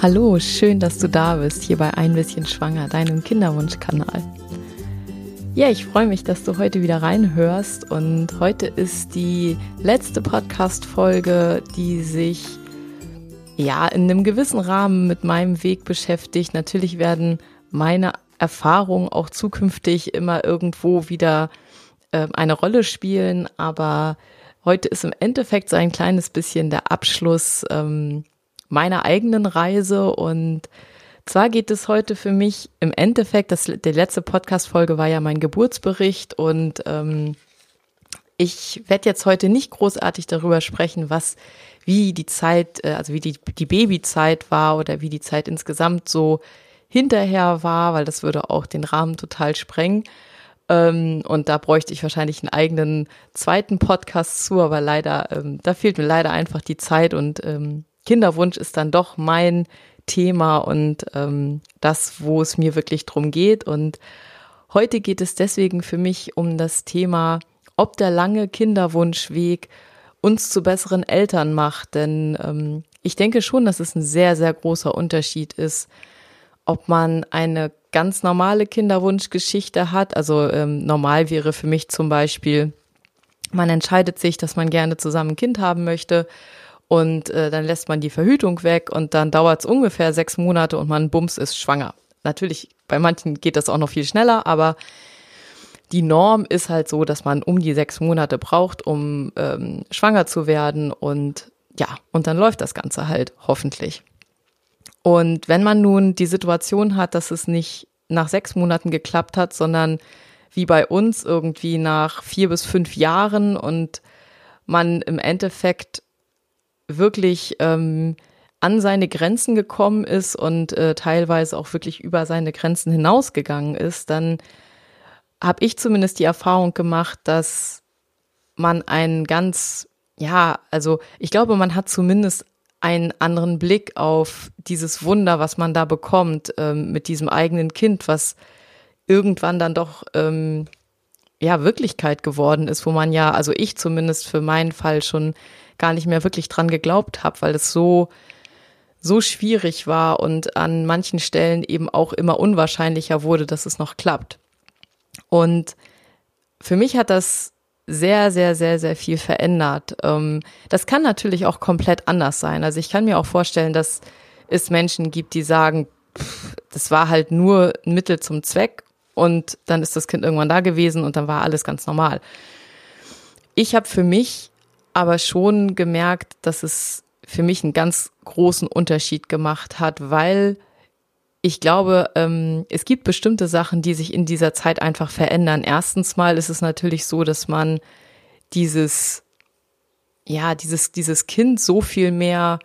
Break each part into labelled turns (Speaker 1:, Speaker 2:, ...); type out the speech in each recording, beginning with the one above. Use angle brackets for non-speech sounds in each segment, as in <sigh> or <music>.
Speaker 1: Hallo, schön, dass du da bist, hier bei Ein bisschen Schwanger, deinem Kinderwunschkanal. Ja, ich freue mich, dass du heute wieder reinhörst und heute ist die letzte Podcast-Folge, die sich ja in einem gewissen Rahmen mit meinem Weg beschäftigt. Natürlich werden meine Erfahrungen auch zukünftig immer irgendwo wieder äh, eine Rolle spielen, aber heute ist im Endeffekt so ein kleines bisschen der Abschluss ähm, meiner eigenen Reise. Und zwar geht es heute für mich im Endeffekt, das, die letzte Podcast-Folge war ja mein Geburtsbericht. Und ähm, ich werde jetzt heute nicht großartig darüber sprechen, was, wie die Zeit, äh, also wie die, die Babyzeit war oder wie die Zeit insgesamt so hinterher war, weil das würde auch den Rahmen total sprengen. Ähm, und da bräuchte ich wahrscheinlich einen eigenen zweiten Podcast zu, aber leider, ähm, da fehlt mir leider einfach die Zeit. Und ähm, Kinderwunsch ist dann doch mein Thema und ähm, das, wo es mir wirklich drum geht. Und heute geht es deswegen für mich um das Thema, ob der lange Kinderwunschweg uns zu besseren Eltern macht. Denn ähm, ich denke schon, dass es ein sehr, sehr großer Unterschied ist, ob man eine ganz normale Kinderwunschgeschichte hat. Also ähm, normal wäre für mich zum Beispiel, man entscheidet sich, dass man gerne zusammen ein Kind haben möchte und äh, dann lässt man die Verhütung weg und dann dauert es ungefähr sechs Monate und man bums ist schwanger. Natürlich, bei manchen geht das auch noch viel schneller, aber die Norm ist halt so, dass man um die sechs Monate braucht, um ähm, schwanger zu werden und ja, und dann läuft das Ganze halt hoffentlich. Und wenn man nun die Situation hat, dass es nicht nach sechs Monaten geklappt hat, sondern wie bei uns irgendwie nach vier bis fünf Jahren und man im Endeffekt wirklich ähm, an seine Grenzen gekommen ist und äh, teilweise auch wirklich über seine Grenzen hinausgegangen ist, dann habe ich zumindest die Erfahrung gemacht, dass man einen ganz, ja, also ich glaube, man hat zumindest einen anderen Blick auf dieses Wunder, was man da bekommt ähm, mit diesem eigenen Kind, was irgendwann dann doch ähm, ja Wirklichkeit geworden ist, wo man ja, also ich zumindest für meinen Fall schon gar nicht mehr wirklich dran geglaubt habe, weil es so so schwierig war und an manchen Stellen eben auch immer unwahrscheinlicher wurde, dass es noch klappt. Und für mich hat das sehr, sehr, sehr, sehr viel verändert. Ähm, das kann natürlich auch komplett anders sein. Also ich kann mir auch vorstellen, dass es Menschen gibt, die sagen, das war halt nur ein Mittel zum Zweck und dann ist das Kind irgendwann da gewesen und dann war alles ganz normal. Ich habe für mich aber schon gemerkt, dass es für mich einen ganz großen Unterschied gemacht hat, weil ich glaube, ähm, es gibt bestimmte Sachen, die sich in dieser Zeit einfach verändern. Erstens mal ist es natürlich so, dass man dieses, ja, dieses, dieses Kind so viel mehr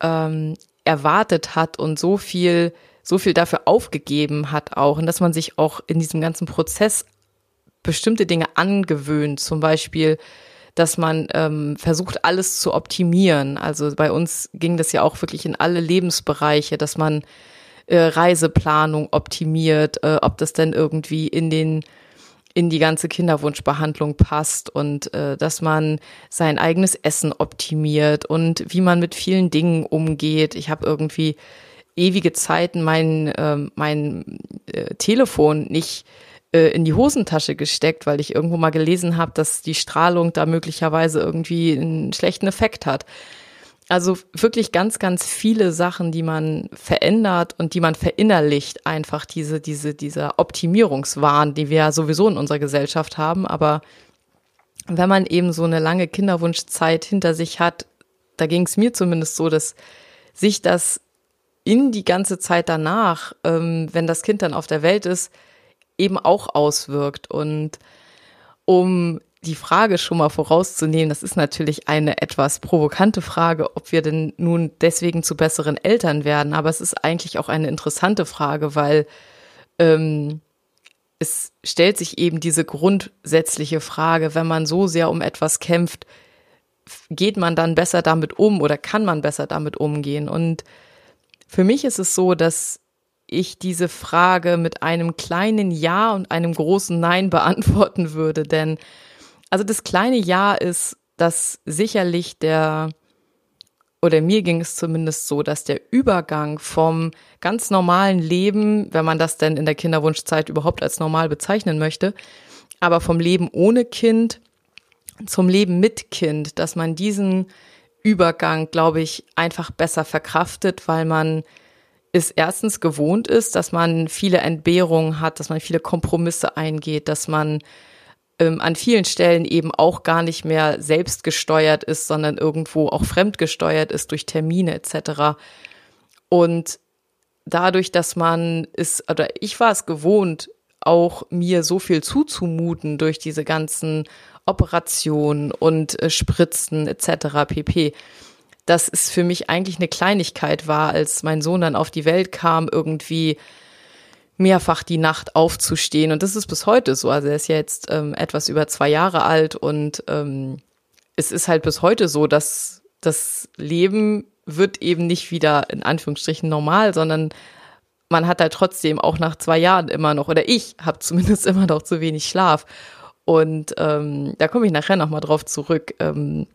Speaker 1: ähm, erwartet hat und so viel, so viel dafür aufgegeben hat auch und dass man sich auch in diesem ganzen Prozess bestimmte Dinge angewöhnt. Zum Beispiel, dass man ähm, versucht, alles zu optimieren. Also bei uns ging das ja auch wirklich in alle Lebensbereiche, dass man äh, Reiseplanung optimiert, äh, ob das denn irgendwie in den in die ganze Kinderwunschbehandlung passt und äh, dass man sein eigenes Essen optimiert und wie man mit vielen Dingen umgeht. Ich habe irgendwie ewige Zeiten mein, äh, mein äh, Telefon nicht äh, in die Hosentasche gesteckt, weil ich irgendwo mal gelesen habe, dass die Strahlung da möglicherweise irgendwie einen schlechten Effekt hat. Also wirklich ganz, ganz viele Sachen, die man verändert und die man verinnerlicht, einfach diese, diese, dieser Optimierungswahn, die wir ja sowieso in unserer Gesellschaft haben. Aber wenn man eben so eine lange Kinderwunschzeit hinter sich hat, da ging es mir zumindest so, dass sich das in die ganze Zeit danach, ähm, wenn das Kind dann auf der Welt ist, eben auch auswirkt. Und um die Frage schon mal vorauszunehmen, das ist natürlich eine etwas provokante Frage, ob wir denn nun deswegen zu besseren Eltern werden. Aber es ist eigentlich auch eine interessante Frage, weil ähm, es stellt sich eben diese grundsätzliche Frage, wenn man so sehr um etwas kämpft, geht man dann besser damit um oder kann man besser damit umgehen? Und für mich ist es so, dass ich diese Frage mit einem kleinen Ja und einem großen Nein <laughs> beantworten würde. Denn also das kleine Ja ist, dass sicherlich der oder mir ging es zumindest so, dass der Übergang vom ganz normalen Leben, wenn man das denn in der Kinderwunschzeit überhaupt als normal bezeichnen möchte, aber vom Leben ohne Kind zum Leben mit Kind, dass man diesen Übergang, glaube ich, einfach besser verkraftet, weil man es erstens gewohnt ist, dass man viele Entbehrungen hat, dass man viele Kompromisse eingeht, dass man ähm, an vielen Stellen eben auch gar nicht mehr selbst gesteuert ist, sondern irgendwo auch fremdgesteuert ist durch Termine etc. Und dadurch, dass man ist, oder ich war es gewohnt, auch mir so viel zuzumuten durch diese ganzen Operationen und äh, Spritzen etc. pp. Dass es für mich eigentlich eine Kleinigkeit war, als mein Sohn dann auf die Welt kam, irgendwie mehrfach die Nacht aufzustehen. Und das ist bis heute so. Also er ist ja jetzt ähm, etwas über zwei Jahre alt und ähm, es ist halt bis heute so, dass das Leben wird eben nicht wieder in Anführungsstrichen normal, sondern man hat halt trotzdem auch nach zwei Jahren immer noch, oder ich habe zumindest <laughs> immer noch zu wenig Schlaf. Und ähm, da komme ich nachher nochmal drauf zurück. Ähm,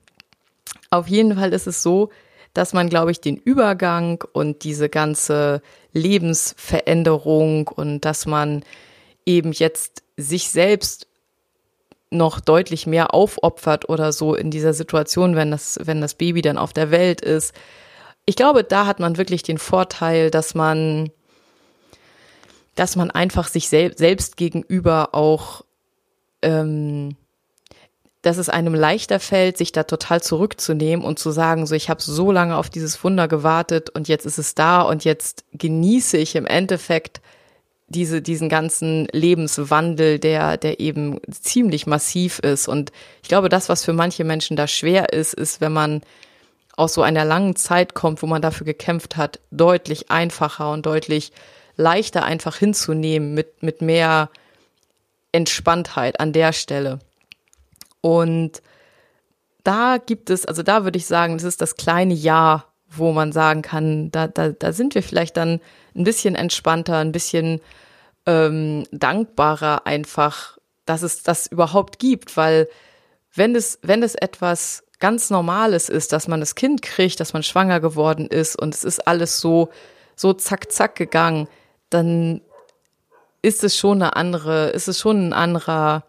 Speaker 1: auf jeden Fall ist es so, dass man, glaube ich, den Übergang und diese ganze Lebensveränderung und dass man eben jetzt sich selbst noch deutlich mehr aufopfert oder so in dieser Situation, wenn das, wenn das Baby dann auf der Welt ist. Ich glaube, da hat man wirklich den Vorteil, dass man, dass man einfach sich sel selbst gegenüber auch ähm, dass es einem leichter fällt, sich da total zurückzunehmen und zu sagen, so ich habe so lange auf dieses Wunder gewartet und jetzt ist es da und jetzt genieße ich im Endeffekt diese, diesen ganzen Lebenswandel, der, der eben ziemlich massiv ist. Und ich glaube, das, was für manche Menschen da schwer ist, ist, wenn man aus so einer langen Zeit kommt, wo man dafür gekämpft hat, deutlich einfacher und deutlich leichter einfach hinzunehmen mit, mit mehr Entspanntheit an der Stelle. Und da gibt es, also da würde ich sagen, das ist das kleine Ja, wo man sagen kann, da, da, da sind wir vielleicht dann ein bisschen entspannter, ein bisschen ähm, dankbarer einfach, dass es das überhaupt gibt, weil wenn es, wenn es etwas ganz Normales ist, dass man das Kind kriegt, dass man schwanger geworden ist und es ist alles so, so zack, zack gegangen, dann ist es schon eine andere, ist es schon ein anderer,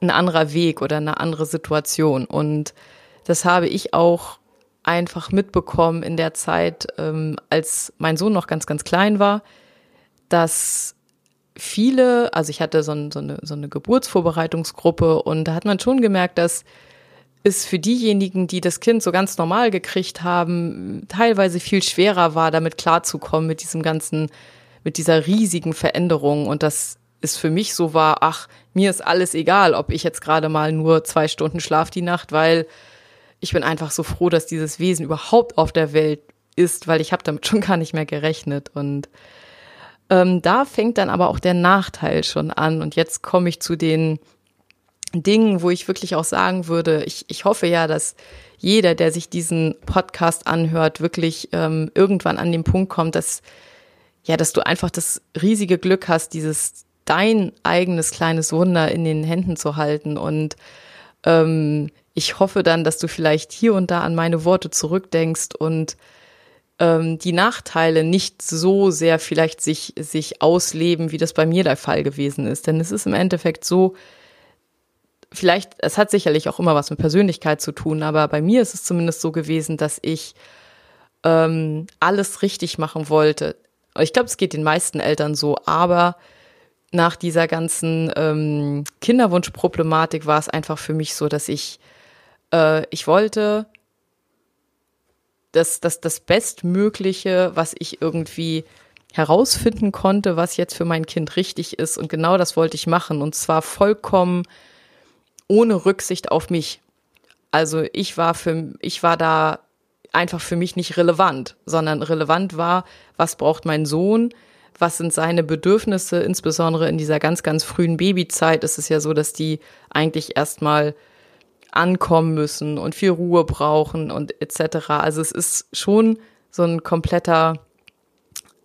Speaker 1: ein anderer Weg oder eine andere Situation. Und das habe ich auch einfach mitbekommen in der Zeit, ähm, als mein Sohn noch ganz, ganz klein war, dass viele, also ich hatte so, ein, so, eine, so eine Geburtsvorbereitungsgruppe und da hat man schon gemerkt, dass es für diejenigen, die das Kind so ganz normal gekriegt haben, teilweise viel schwerer war, damit klarzukommen, mit diesem ganzen, mit dieser riesigen Veränderung und das es für mich so war, ach, mir ist alles egal, ob ich jetzt gerade mal nur zwei Stunden schlaf die Nacht, weil ich bin einfach so froh, dass dieses Wesen überhaupt auf der Welt ist, weil ich habe damit schon gar nicht mehr gerechnet. Und ähm, da fängt dann aber auch der Nachteil schon an. Und jetzt komme ich zu den Dingen, wo ich wirklich auch sagen würde, ich, ich hoffe ja, dass jeder, der sich diesen Podcast anhört, wirklich ähm, irgendwann an den Punkt kommt, dass ja, dass du einfach das riesige Glück hast, dieses dein eigenes kleines Wunder in den Händen zu halten. Und ähm, ich hoffe dann, dass du vielleicht hier und da an meine Worte zurückdenkst und ähm, die Nachteile nicht so sehr vielleicht sich, sich ausleben, wie das bei mir der Fall gewesen ist. Denn es ist im Endeffekt so, vielleicht, es hat sicherlich auch immer was mit Persönlichkeit zu tun, aber bei mir ist es zumindest so gewesen, dass ich ähm, alles richtig machen wollte. Ich glaube, es geht den meisten Eltern so, aber nach dieser ganzen ähm, Kinderwunschproblematik war es einfach für mich so, dass ich, äh, ich wollte das, das, das Bestmögliche, was ich irgendwie herausfinden konnte, was jetzt für mein Kind richtig ist. Und genau das wollte ich machen. Und zwar vollkommen ohne Rücksicht auf mich. Also ich war für, ich war da einfach für mich nicht relevant, sondern relevant war, was braucht mein Sohn, was sind seine Bedürfnisse, insbesondere in dieser ganz, ganz frühen Babyzeit ist es ja so, dass die eigentlich erstmal ankommen müssen und viel Ruhe brauchen und etc. Also es ist schon so ein kompletter,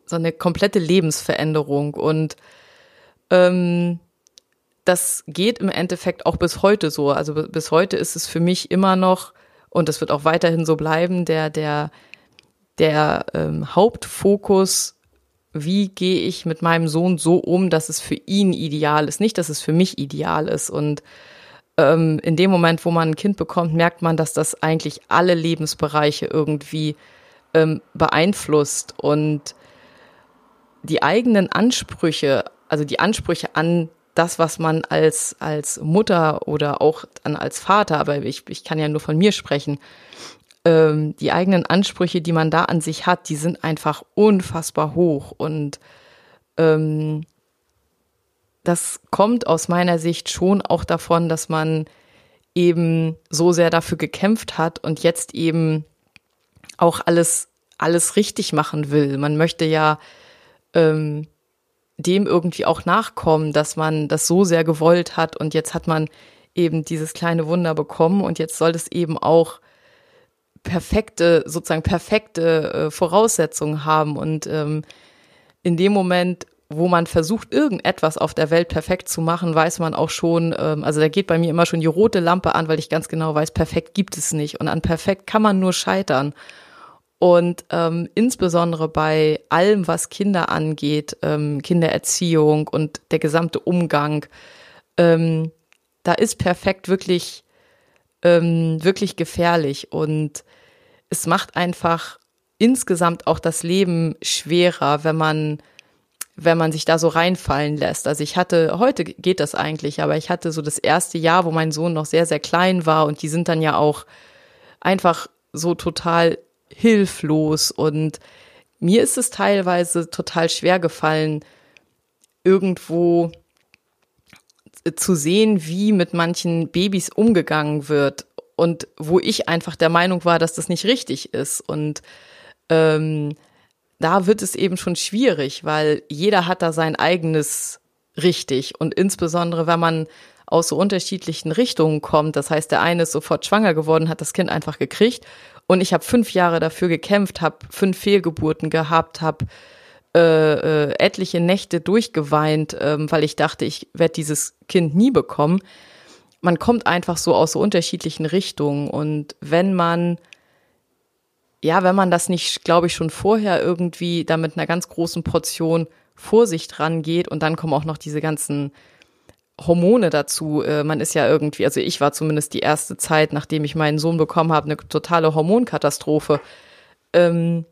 Speaker 1: so eine komplette Lebensveränderung und ähm, das geht im Endeffekt auch bis heute so. Also bis heute ist es für mich immer noch und das wird auch weiterhin so bleiben, der, der, der ähm, Hauptfokus, wie gehe ich mit meinem Sohn so um, dass es für ihn ideal ist, nicht, dass es für mich ideal ist. Und ähm, in dem Moment, wo man ein Kind bekommt, merkt man, dass das eigentlich alle Lebensbereiche irgendwie ähm, beeinflusst und die eigenen Ansprüche, also die Ansprüche an das, was man als, als Mutter oder auch dann als Vater, aber ich, ich kann ja nur von mir sprechen, ähm, die eigenen Ansprüche, die man da an sich hat, die sind einfach unfassbar hoch. Und ähm, das kommt aus meiner Sicht schon auch davon, dass man eben so sehr dafür gekämpft hat und jetzt eben auch alles, alles richtig machen will. Man möchte ja ähm, dem irgendwie auch nachkommen, dass man das so sehr gewollt hat und jetzt hat man eben dieses kleine Wunder bekommen und jetzt soll es eben auch perfekte, sozusagen perfekte äh, Voraussetzungen haben und ähm, in dem Moment, wo man versucht, irgendetwas auf der Welt perfekt zu machen, weiß man auch schon, ähm, also da geht bei mir immer schon die rote Lampe an, weil ich ganz genau weiß, perfekt gibt es nicht und an perfekt kann man nur scheitern. Und ähm, insbesondere bei allem, was Kinder angeht, ähm, Kindererziehung und der gesamte Umgang, ähm, da ist perfekt wirklich, ähm, wirklich gefährlich. Und es macht einfach insgesamt auch das Leben schwerer, wenn man wenn man sich da so reinfallen lässt. Also ich hatte, heute geht das eigentlich, aber ich hatte so das erste Jahr, wo mein Sohn noch sehr, sehr klein war und die sind dann ja auch einfach so total hilflos und mir ist es teilweise total schwer gefallen, irgendwo zu sehen, wie mit manchen Babys umgegangen wird und wo ich einfach der Meinung war, dass das nicht richtig ist. Und ähm, da wird es eben schon schwierig, weil jeder hat da sein eigenes richtig. Und insbesondere, wenn man aus so unterschiedlichen Richtungen kommt, das heißt, der eine ist sofort schwanger geworden, hat das Kind einfach gekriegt und ich habe fünf Jahre dafür gekämpft, habe fünf Fehlgeburten gehabt, habe äh, äh, etliche Nächte durchgeweint, ähm, weil ich dachte, ich werde dieses Kind nie bekommen. Man kommt einfach so aus so unterschiedlichen Richtungen und wenn man ja, wenn man das nicht, glaube ich, schon vorher irgendwie da mit einer ganz großen Portion Vorsicht rangeht und dann kommen auch noch diese ganzen Hormone dazu. Äh, man ist ja irgendwie, also ich war zumindest die erste Zeit, nachdem ich meinen Sohn bekommen habe, eine totale Hormonkatastrophe. Ähm,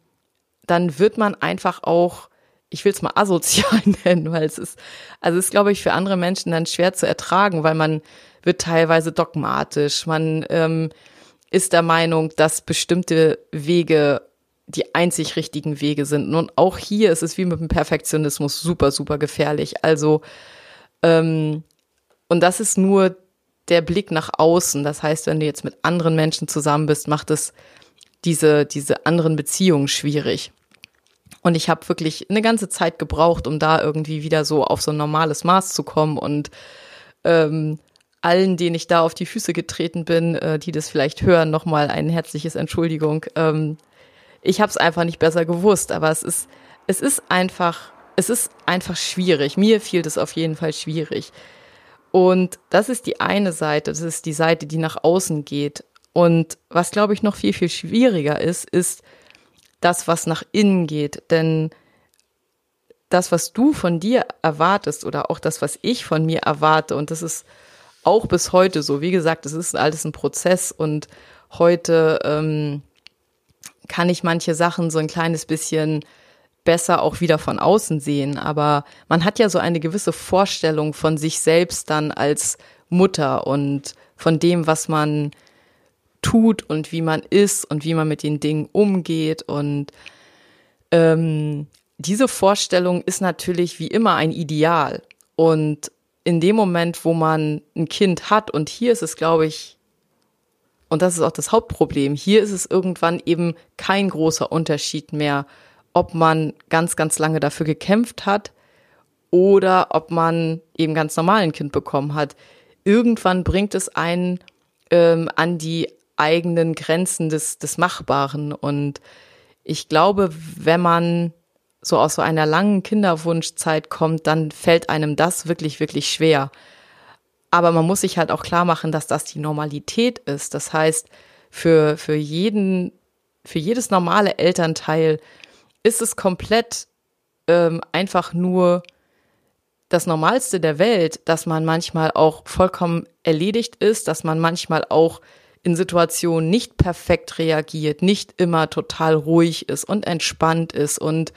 Speaker 1: dann wird man einfach auch, ich will es mal asozial <laughs> nennen, weil es ist, also es ist, glaube ich, für andere Menschen dann schwer zu ertragen, weil man wird teilweise dogmatisch, man ähm, ist der Meinung, dass bestimmte Wege die einzig richtigen Wege sind. Und auch hier ist es wie mit dem Perfektionismus super, super gefährlich. Also ähm, und das ist nur der Blick nach außen. Das heißt, wenn du jetzt mit anderen Menschen zusammen bist, macht es diese, diese anderen Beziehungen schwierig. Und ich habe wirklich eine ganze Zeit gebraucht, um da irgendwie wieder so auf so ein normales Maß zu kommen und ähm, allen, denen ich da auf die Füße getreten bin, äh, die das vielleicht hören, nochmal ein herzliches Entschuldigung. Ähm, ich habe es einfach nicht besser gewusst, aber es ist, es ist einfach, es ist einfach schwierig. Mir fiel das auf jeden Fall schwierig. Und das ist die eine Seite, das ist die Seite, die nach außen geht. Und was, glaube ich, noch viel, viel schwieriger ist, ist das, was nach innen geht. Denn das, was du von dir erwartest oder auch das, was ich von mir erwarte, und das ist auch bis heute so, wie gesagt, es ist alles ein Prozess und heute ähm, kann ich manche Sachen so ein kleines bisschen besser auch wieder von außen sehen. Aber man hat ja so eine gewisse Vorstellung von sich selbst dann als Mutter und von dem, was man tut und wie man ist und wie man mit den Dingen umgeht. Und ähm, diese Vorstellung ist natürlich wie immer ein Ideal. Und in dem Moment, wo man ein Kind hat, und hier ist es, glaube ich, und das ist auch das Hauptproblem, hier ist es irgendwann eben kein großer Unterschied mehr, ob man ganz, ganz lange dafür gekämpft hat oder ob man eben ganz normal ein Kind bekommen hat. Irgendwann bringt es einen ähm, an die eigenen Grenzen des, des Machbaren. Und ich glaube, wenn man so aus so einer langen Kinderwunschzeit kommt, dann fällt einem das wirklich, wirklich schwer. Aber man muss sich halt auch klar machen, dass das die Normalität ist. Das heißt, für, für jeden, für jedes normale Elternteil ist es komplett ähm, einfach nur das Normalste der Welt, dass man manchmal auch vollkommen erledigt ist, dass man manchmal auch in Situationen nicht perfekt reagiert, nicht immer total ruhig ist und entspannt ist und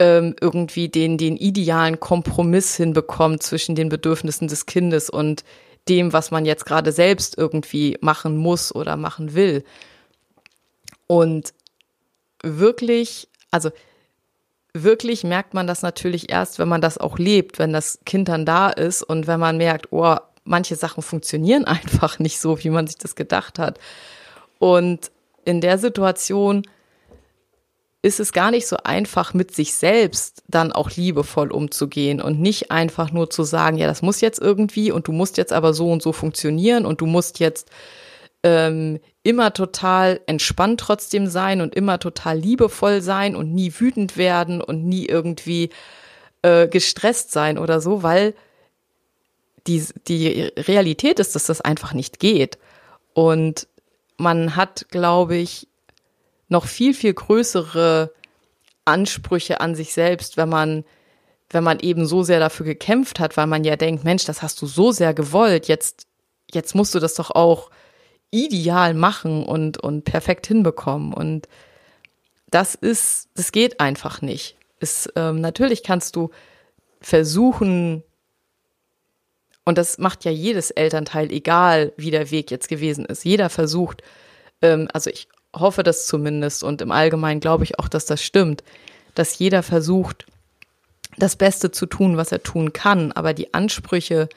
Speaker 1: ähm, irgendwie den, den idealen Kompromiss hinbekommt zwischen den Bedürfnissen des Kindes und dem, was man jetzt gerade selbst irgendwie machen muss oder machen will. Und wirklich, also wirklich merkt man das natürlich erst, wenn man das auch lebt, wenn das Kind dann da ist und wenn man merkt, oh, manche Sachen funktionieren <laughs> einfach nicht so, wie man sich das gedacht hat. Und in der Situation ist es gar nicht so einfach, mit sich selbst dann auch liebevoll umzugehen und nicht einfach nur zu sagen, ja, das muss jetzt irgendwie und du musst jetzt aber so und so funktionieren und du musst jetzt ähm, immer total entspannt trotzdem sein und immer total liebevoll sein und nie wütend werden und nie irgendwie äh, gestresst sein oder so, weil die, die Realität ist, dass das einfach nicht geht. Und man hat, glaube ich, noch viel, viel größere Ansprüche an sich selbst, wenn man, wenn man eben so sehr dafür gekämpft hat, weil man ja denkt, Mensch, das hast du so sehr gewollt, jetzt, jetzt musst du das doch auch ideal machen und, und perfekt hinbekommen. Und das ist, das geht einfach nicht. Es, ähm, natürlich kannst du versuchen, und das macht ja jedes Elternteil, egal wie der Weg jetzt gewesen ist. Jeder versucht, ähm, also ich hoffe das zumindest und im Allgemeinen glaube ich auch, dass das stimmt, dass jeder versucht, das Beste zu tun, was er tun kann. Aber die Ansprüche,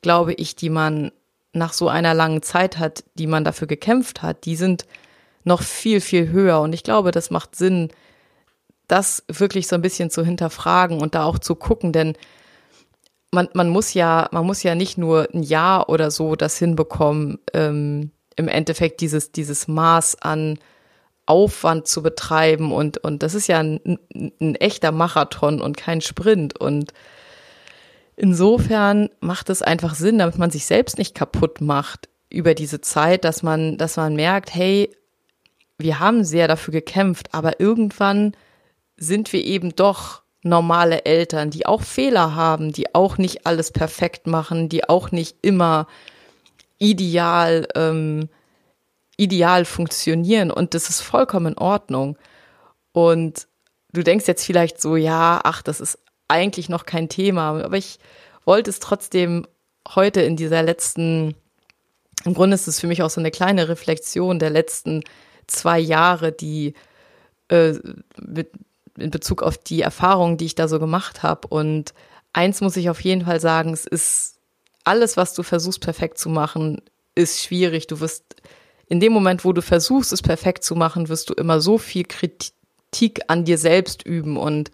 Speaker 1: glaube ich, die man nach so einer langen Zeit hat, die man dafür gekämpft hat, die sind noch viel, viel höher. Und ich glaube, das macht Sinn, das wirklich so ein bisschen zu hinterfragen und da auch zu gucken, denn man, man muss ja, man muss ja nicht nur ein Jahr oder so das hinbekommen, ähm, im Endeffekt dieses, dieses Maß an Aufwand zu betreiben und, und das ist ja ein, ein echter Marathon und kein Sprint. Und insofern macht es einfach Sinn, damit man sich selbst nicht kaputt macht über diese Zeit, dass man, dass man merkt, hey, wir haben sehr dafür gekämpft, aber irgendwann sind wir eben doch normale Eltern, die auch Fehler haben, die auch nicht alles perfekt machen, die auch nicht immer ideal, ähm, ideal funktionieren und das ist vollkommen in Ordnung. Und du denkst jetzt vielleicht so, ja, ach, das ist eigentlich noch kein Thema, aber ich wollte es trotzdem heute in dieser letzten, im Grunde ist es für mich auch so eine kleine Reflexion der letzten zwei Jahre, die äh, mit, in Bezug auf die Erfahrungen, die ich da so gemacht habe. Und eins muss ich auf jeden Fall sagen, es ist alles, was du versuchst perfekt zu machen, ist schwierig. Du wirst in dem Moment, wo du versuchst, es perfekt zu machen, wirst du immer so viel Kritik an dir selbst üben und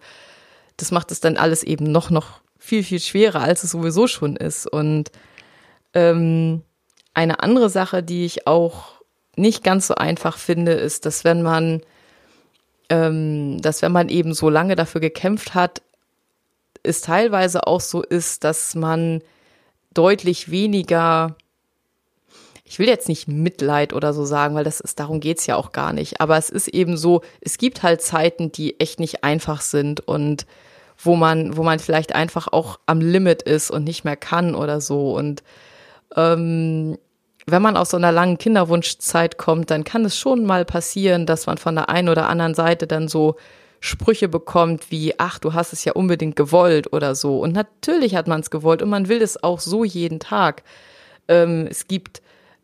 Speaker 1: das macht es dann alles eben noch, noch viel, viel schwerer, als es sowieso schon ist. Und ähm, eine andere Sache, die ich auch nicht ganz so einfach finde, ist, dass wenn man, ähm, dass wenn man eben so lange dafür gekämpft hat, es teilweise auch so ist, dass man deutlich weniger, ich will jetzt nicht Mitleid oder so sagen, weil das ist, darum geht's ja auch gar nicht. Aber es ist eben so, es gibt halt Zeiten, die echt nicht einfach sind und wo man, wo man vielleicht einfach auch am Limit ist und nicht mehr kann oder so. Und ähm, wenn man aus so einer langen Kinderwunschzeit kommt, dann kann es schon mal passieren, dass man von der einen oder anderen Seite dann so Sprüche bekommt wie, ach, du hast es ja unbedingt gewollt oder so. Und natürlich hat man es gewollt und man will es auch so jeden Tag. Ähm, es gibt,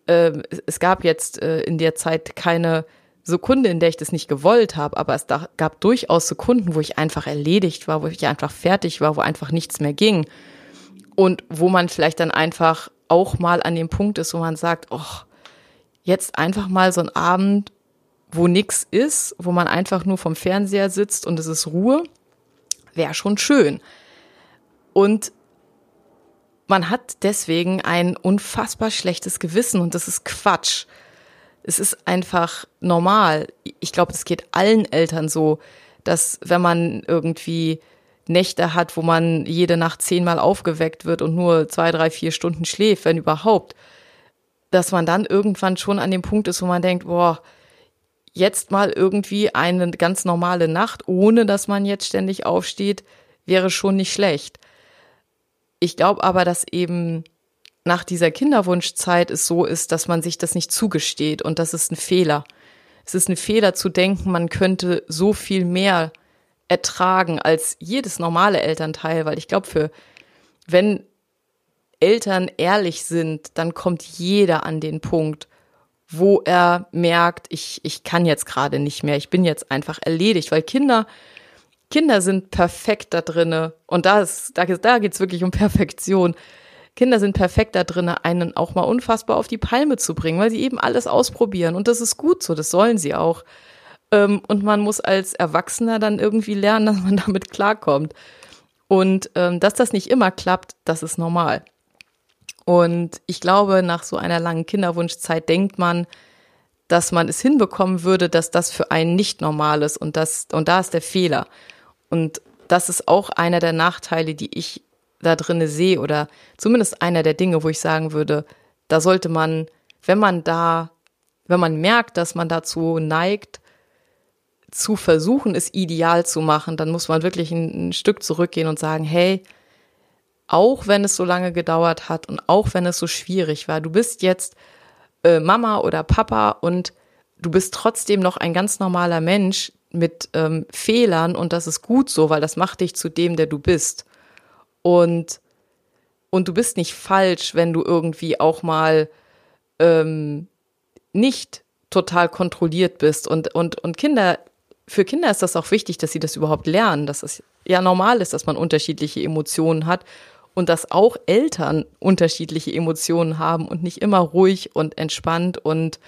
Speaker 1: ähm, es gab jetzt äh, in der Zeit keine Sekunde, in der ich das nicht gewollt habe, aber es da, gab durchaus Sekunden, wo ich einfach erledigt war, wo ich einfach fertig war, wo einfach nichts mehr ging. Und wo man vielleicht dann einfach auch mal an dem Punkt ist, wo man sagt, oh, jetzt einfach mal so ein Abend, wo nichts ist, wo man einfach nur vom Fernseher sitzt und es ist Ruhe, wäre schon schön. Und man hat deswegen ein unfassbar schlechtes Gewissen und das ist Quatsch. Es ist einfach normal. Ich glaube, es geht allen Eltern so, dass wenn man irgendwie Nächte hat, wo man jede Nacht zehnmal aufgeweckt wird und nur zwei, drei, vier Stunden schläft, wenn überhaupt, dass man dann irgendwann schon an dem Punkt ist, wo man denkt, boah, jetzt mal irgendwie eine ganz normale Nacht, ohne dass man jetzt ständig aufsteht, wäre schon nicht schlecht. Ich glaube aber, dass eben nach dieser Kinderwunschzeit es so ist, dass man sich das nicht zugesteht und das ist ein Fehler. Es ist ein Fehler zu denken, man könnte so viel mehr ertragen als jedes normale Elternteil, weil ich glaube, für wenn Eltern ehrlich sind, dann kommt jeder an den Punkt, wo er merkt, ich, ich kann jetzt gerade nicht mehr, ich bin jetzt einfach erledigt, weil Kinder, Kinder sind perfekt da drinne und da, ist, da, da geht's wirklich um Perfektion. Kinder sind perfekt da drinne, einen auch mal unfassbar auf die Palme zu bringen, weil sie eben alles ausprobieren und das ist gut so, das sollen sie auch. Ähm, und man muss als Erwachsener dann irgendwie lernen, <laughs> dass man damit klarkommt. Und ähm, dass das nicht immer klappt, das ist normal. Und ich glaube, nach so einer langen Kinderwunschzeit denkt man, dass man es hinbekommen würde, dass das für einen nicht normal ist und das, und da ist der Fehler. Und das ist auch einer der Nachteile, die ich da drinne sehe oder zumindest einer der Dinge, wo ich sagen würde, da sollte man, wenn man da, wenn man merkt, dass man dazu neigt, zu versuchen, es ideal zu machen, dann muss man wirklich ein, ein Stück zurückgehen und sagen, hey, auch wenn es so lange gedauert hat und auch wenn es so schwierig war. Du bist jetzt äh, Mama oder Papa und du bist trotzdem noch ein ganz normaler Mensch mit ähm, Fehlern und das ist gut so, weil das macht dich zu dem, der du bist. Und, und du bist nicht falsch, wenn du irgendwie auch mal ähm, nicht total kontrolliert bist. Und, und, und Kinder, für Kinder ist das auch wichtig, dass sie das überhaupt lernen, dass es ja normal ist, dass man unterschiedliche Emotionen hat und dass auch Eltern unterschiedliche Emotionen haben und nicht immer ruhig und entspannt und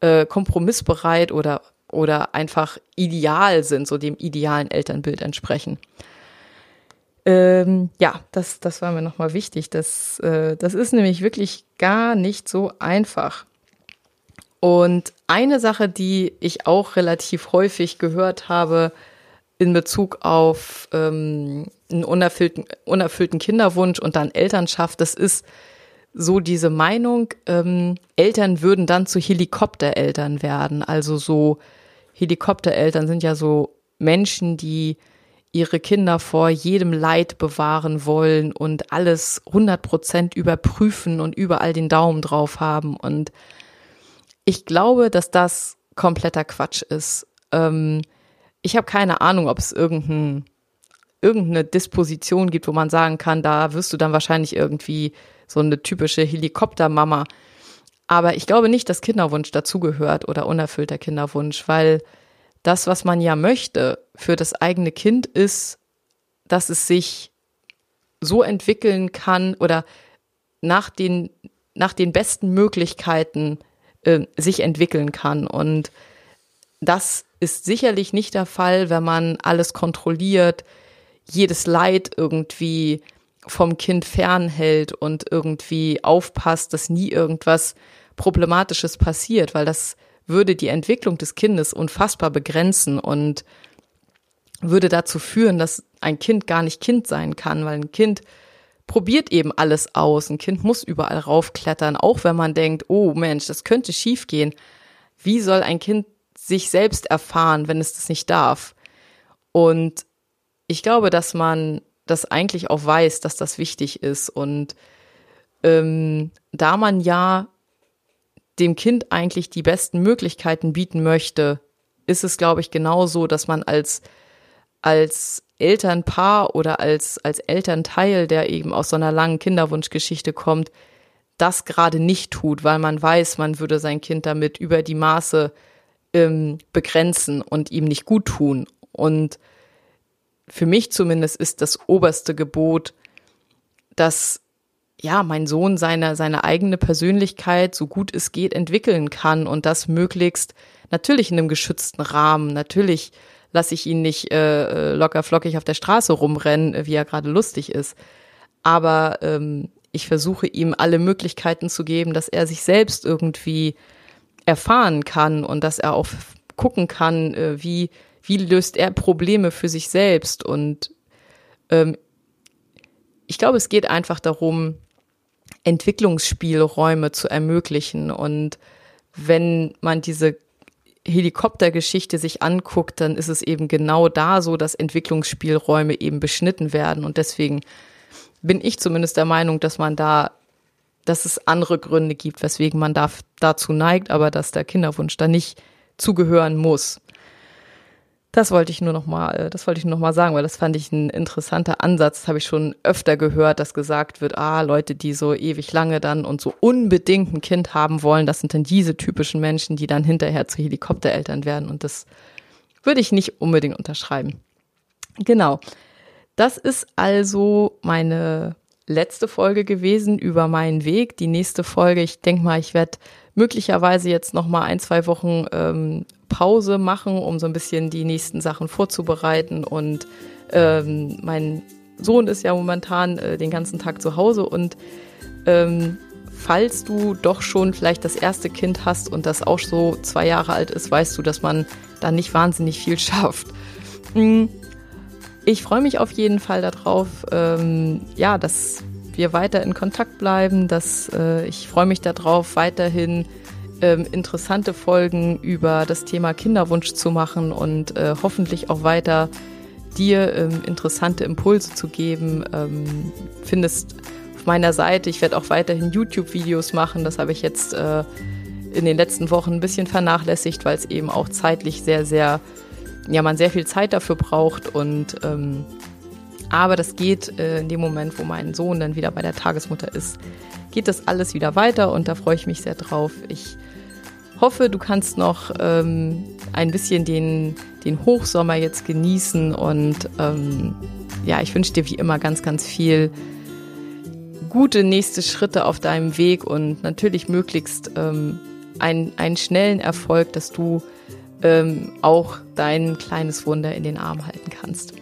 Speaker 1: äh, kompromissbereit oder oder einfach ideal sind, so dem idealen Elternbild entsprechen. Ähm, ja, das, das war mir nochmal wichtig. Das, äh, das ist nämlich wirklich gar nicht so einfach. Und eine Sache, die ich auch relativ häufig gehört habe, in Bezug auf ähm, einen unerfüllten, unerfüllten Kinderwunsch und dann Elternschaft, das ist so diese Meinung, ähm, Eltern würden dann zu Helikoptereltern werden. Also so Helikoptereltern sind ja so Menschen, die ihre Kinder vor jedem Leid bewahren wollen und alles 100 Prozent überprüfen und überall den Daumen drauf haben. Und ich glaube, dass das kompletter Quatsch ist. Ähm, ich habe keine Ahnung, ob es irgendein, irgendeine Disposition gibt, wo man sagen kann, da wirst du dann wahrscheinlich irgendwie so eine typische Helikoptermama. Aber ich glaube nicht, dass Kinderwunsch dazugehört oder unerfüllter Kinderwunsch, weil das, was man ja möchte für das eigene Kind, ist, dass es sich so entwickeln kann oder nach den, nach den besten Möglichkeiten äh, sich entwickeln kann. Und das ist sicherlich nicht der Fall, wenn man alles kontrolliert, jedes Leid irgendwie vom Kind fernhält und irgendwie aufpasst, dass nie irgendwas Problematisches passiert, weil das würde die Entwicklung des Kindes unfassbar begrenzen und würde dazu führen, dass ein Kind gar nicht Kind sein kann, weil ein Kind probiert eben alles aus. Ein Kind muss überall raufklettern, auch wenn man denkt, oh Mensch, das könnte schiefgehen. Wie soll ein Kind sich selbst erfahren, wenn es das nicht darf. Und ich glaube, dass man das eigentlich auch weiß, dass das wichtig ist. Und ähm, da man ja dem Kind eigentlich die besten Möglichkeiten bieten möchte, ist es, glaube ich, genauso, dass man als, als Elternpaar oder als, als Elternteil, der eben aus so einer langen Kinderwunschgeschichte kommt, das gerade nicht tut, weil man weiß, man würde sein Kind damit über die Maße ähm, begrenzen und ihm nicht gut tun. Und für mich zumindest ist das oberste Gebot, dass ja, mein Sohn seine, seine eigene Persönlichkeit so gut es geht entwickeln kann und das möglichst natürlich in einem geschützten Rahmen. Natürlich lasse ich ihn nicht äh, locker flockig auf der Straße rumrennen, wie er gerade lustig ist. Aber ähm, ich versuche ihm alle Möglichkeiten zu geben, dass er sich selbst irgendwie erfahren kann und dass er auch gucken kann, äh, wie, wie löst er Probleme für sich selbst. Und ähm, ich glaube, es geht einfach darum, Entwicklungsspielräume zu ermöglichen. Und wenn man diese Helikoptergeschichte sich anguckt, dann ist es eben genau da so, dass Entwicklungsspielräume eben beschnitten werden. Und deswegen bin ich zumindest der Meinung, dass man da, dass es andere Gründe gibt, weswegen man da, dazu neigt, aber dass der Kinderwunsch da nicht zugehören muss. Das wollte ich nur noch mal, äh, das wollte ich nur noch mal sagen, weil das fand ich ein interessanter Ansatz. Das habe ich schon öfter gehört, dass gesagt wird, ah, Leute, die so ewig lange dann und so unbedingt ein Kind haben wollen, das sind dann diese typischen Menschen, die dann hinterher zu Helikoptereltern werden. Und das würde ich nicht unbedingt unterschreiben. Genau. Das ist also meine letzte Folge gewesen über meinen Weg. Die nächste Folge, ich denke mal, ich werde möglicherweise jetzt noch mal ein, zwei Wochen ähm, Pause machen, um so ein bisschen die nächsten Sachen vorzubereiten. Und ähm, mein Sohn ist ja momentan äh, den ganzen Tag zu Hause und ähm, falls du doch schon vielleicht das erste Kind hast und das auch so zwei Jahre alt ist, weißt du, dass man da nicht wahnsinnig viel <laughs> schafft. Hm. Ich freue mich auf jeden Fall darauf, ähm, ja, dass wir weiter in Kontakt bleiben, dass äh, ich freue mich darauf, weiterhin ähm, interessante Folgen über das Thema Kinderwunsch zu machen und äh, hoffentlich auch weiter dir ähm, interessante Impulse zu geben. Ähm, findest auf meiner Seite, ich werde auch weiterhin YouTube-Videos machen. Das habe ich jetzt äh, in den letzten Wochen ein bisschen vernachlässigt, weil es eben auch zeitlich sehr, sehr, ja, man sehr viel Zeit dafür braucht und ähm, aber das geht äh, in dem Moment, wo mein Sohn dann wieder bei der Tagesmutter ist, geht das alles wieder weiter und da freue ich mich sehr drauf. Ich hoffe, du kannst noch ähm, ein bisschen den, den Hochsommer jetzt genießen und ähm, ja, ich wünsche dir wie immer ganz, ganz viel gute nächste Schritte auf deinem Weg und natürlich möglichst ähm, einen, einen schnellen Erfolg, dass du ähm, auch dein kleines Wunder in den Arm halten kannst.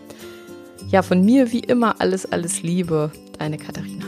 Speaker 1: Ja, von mir wie immer alles, alles Liebe, deine Katharina.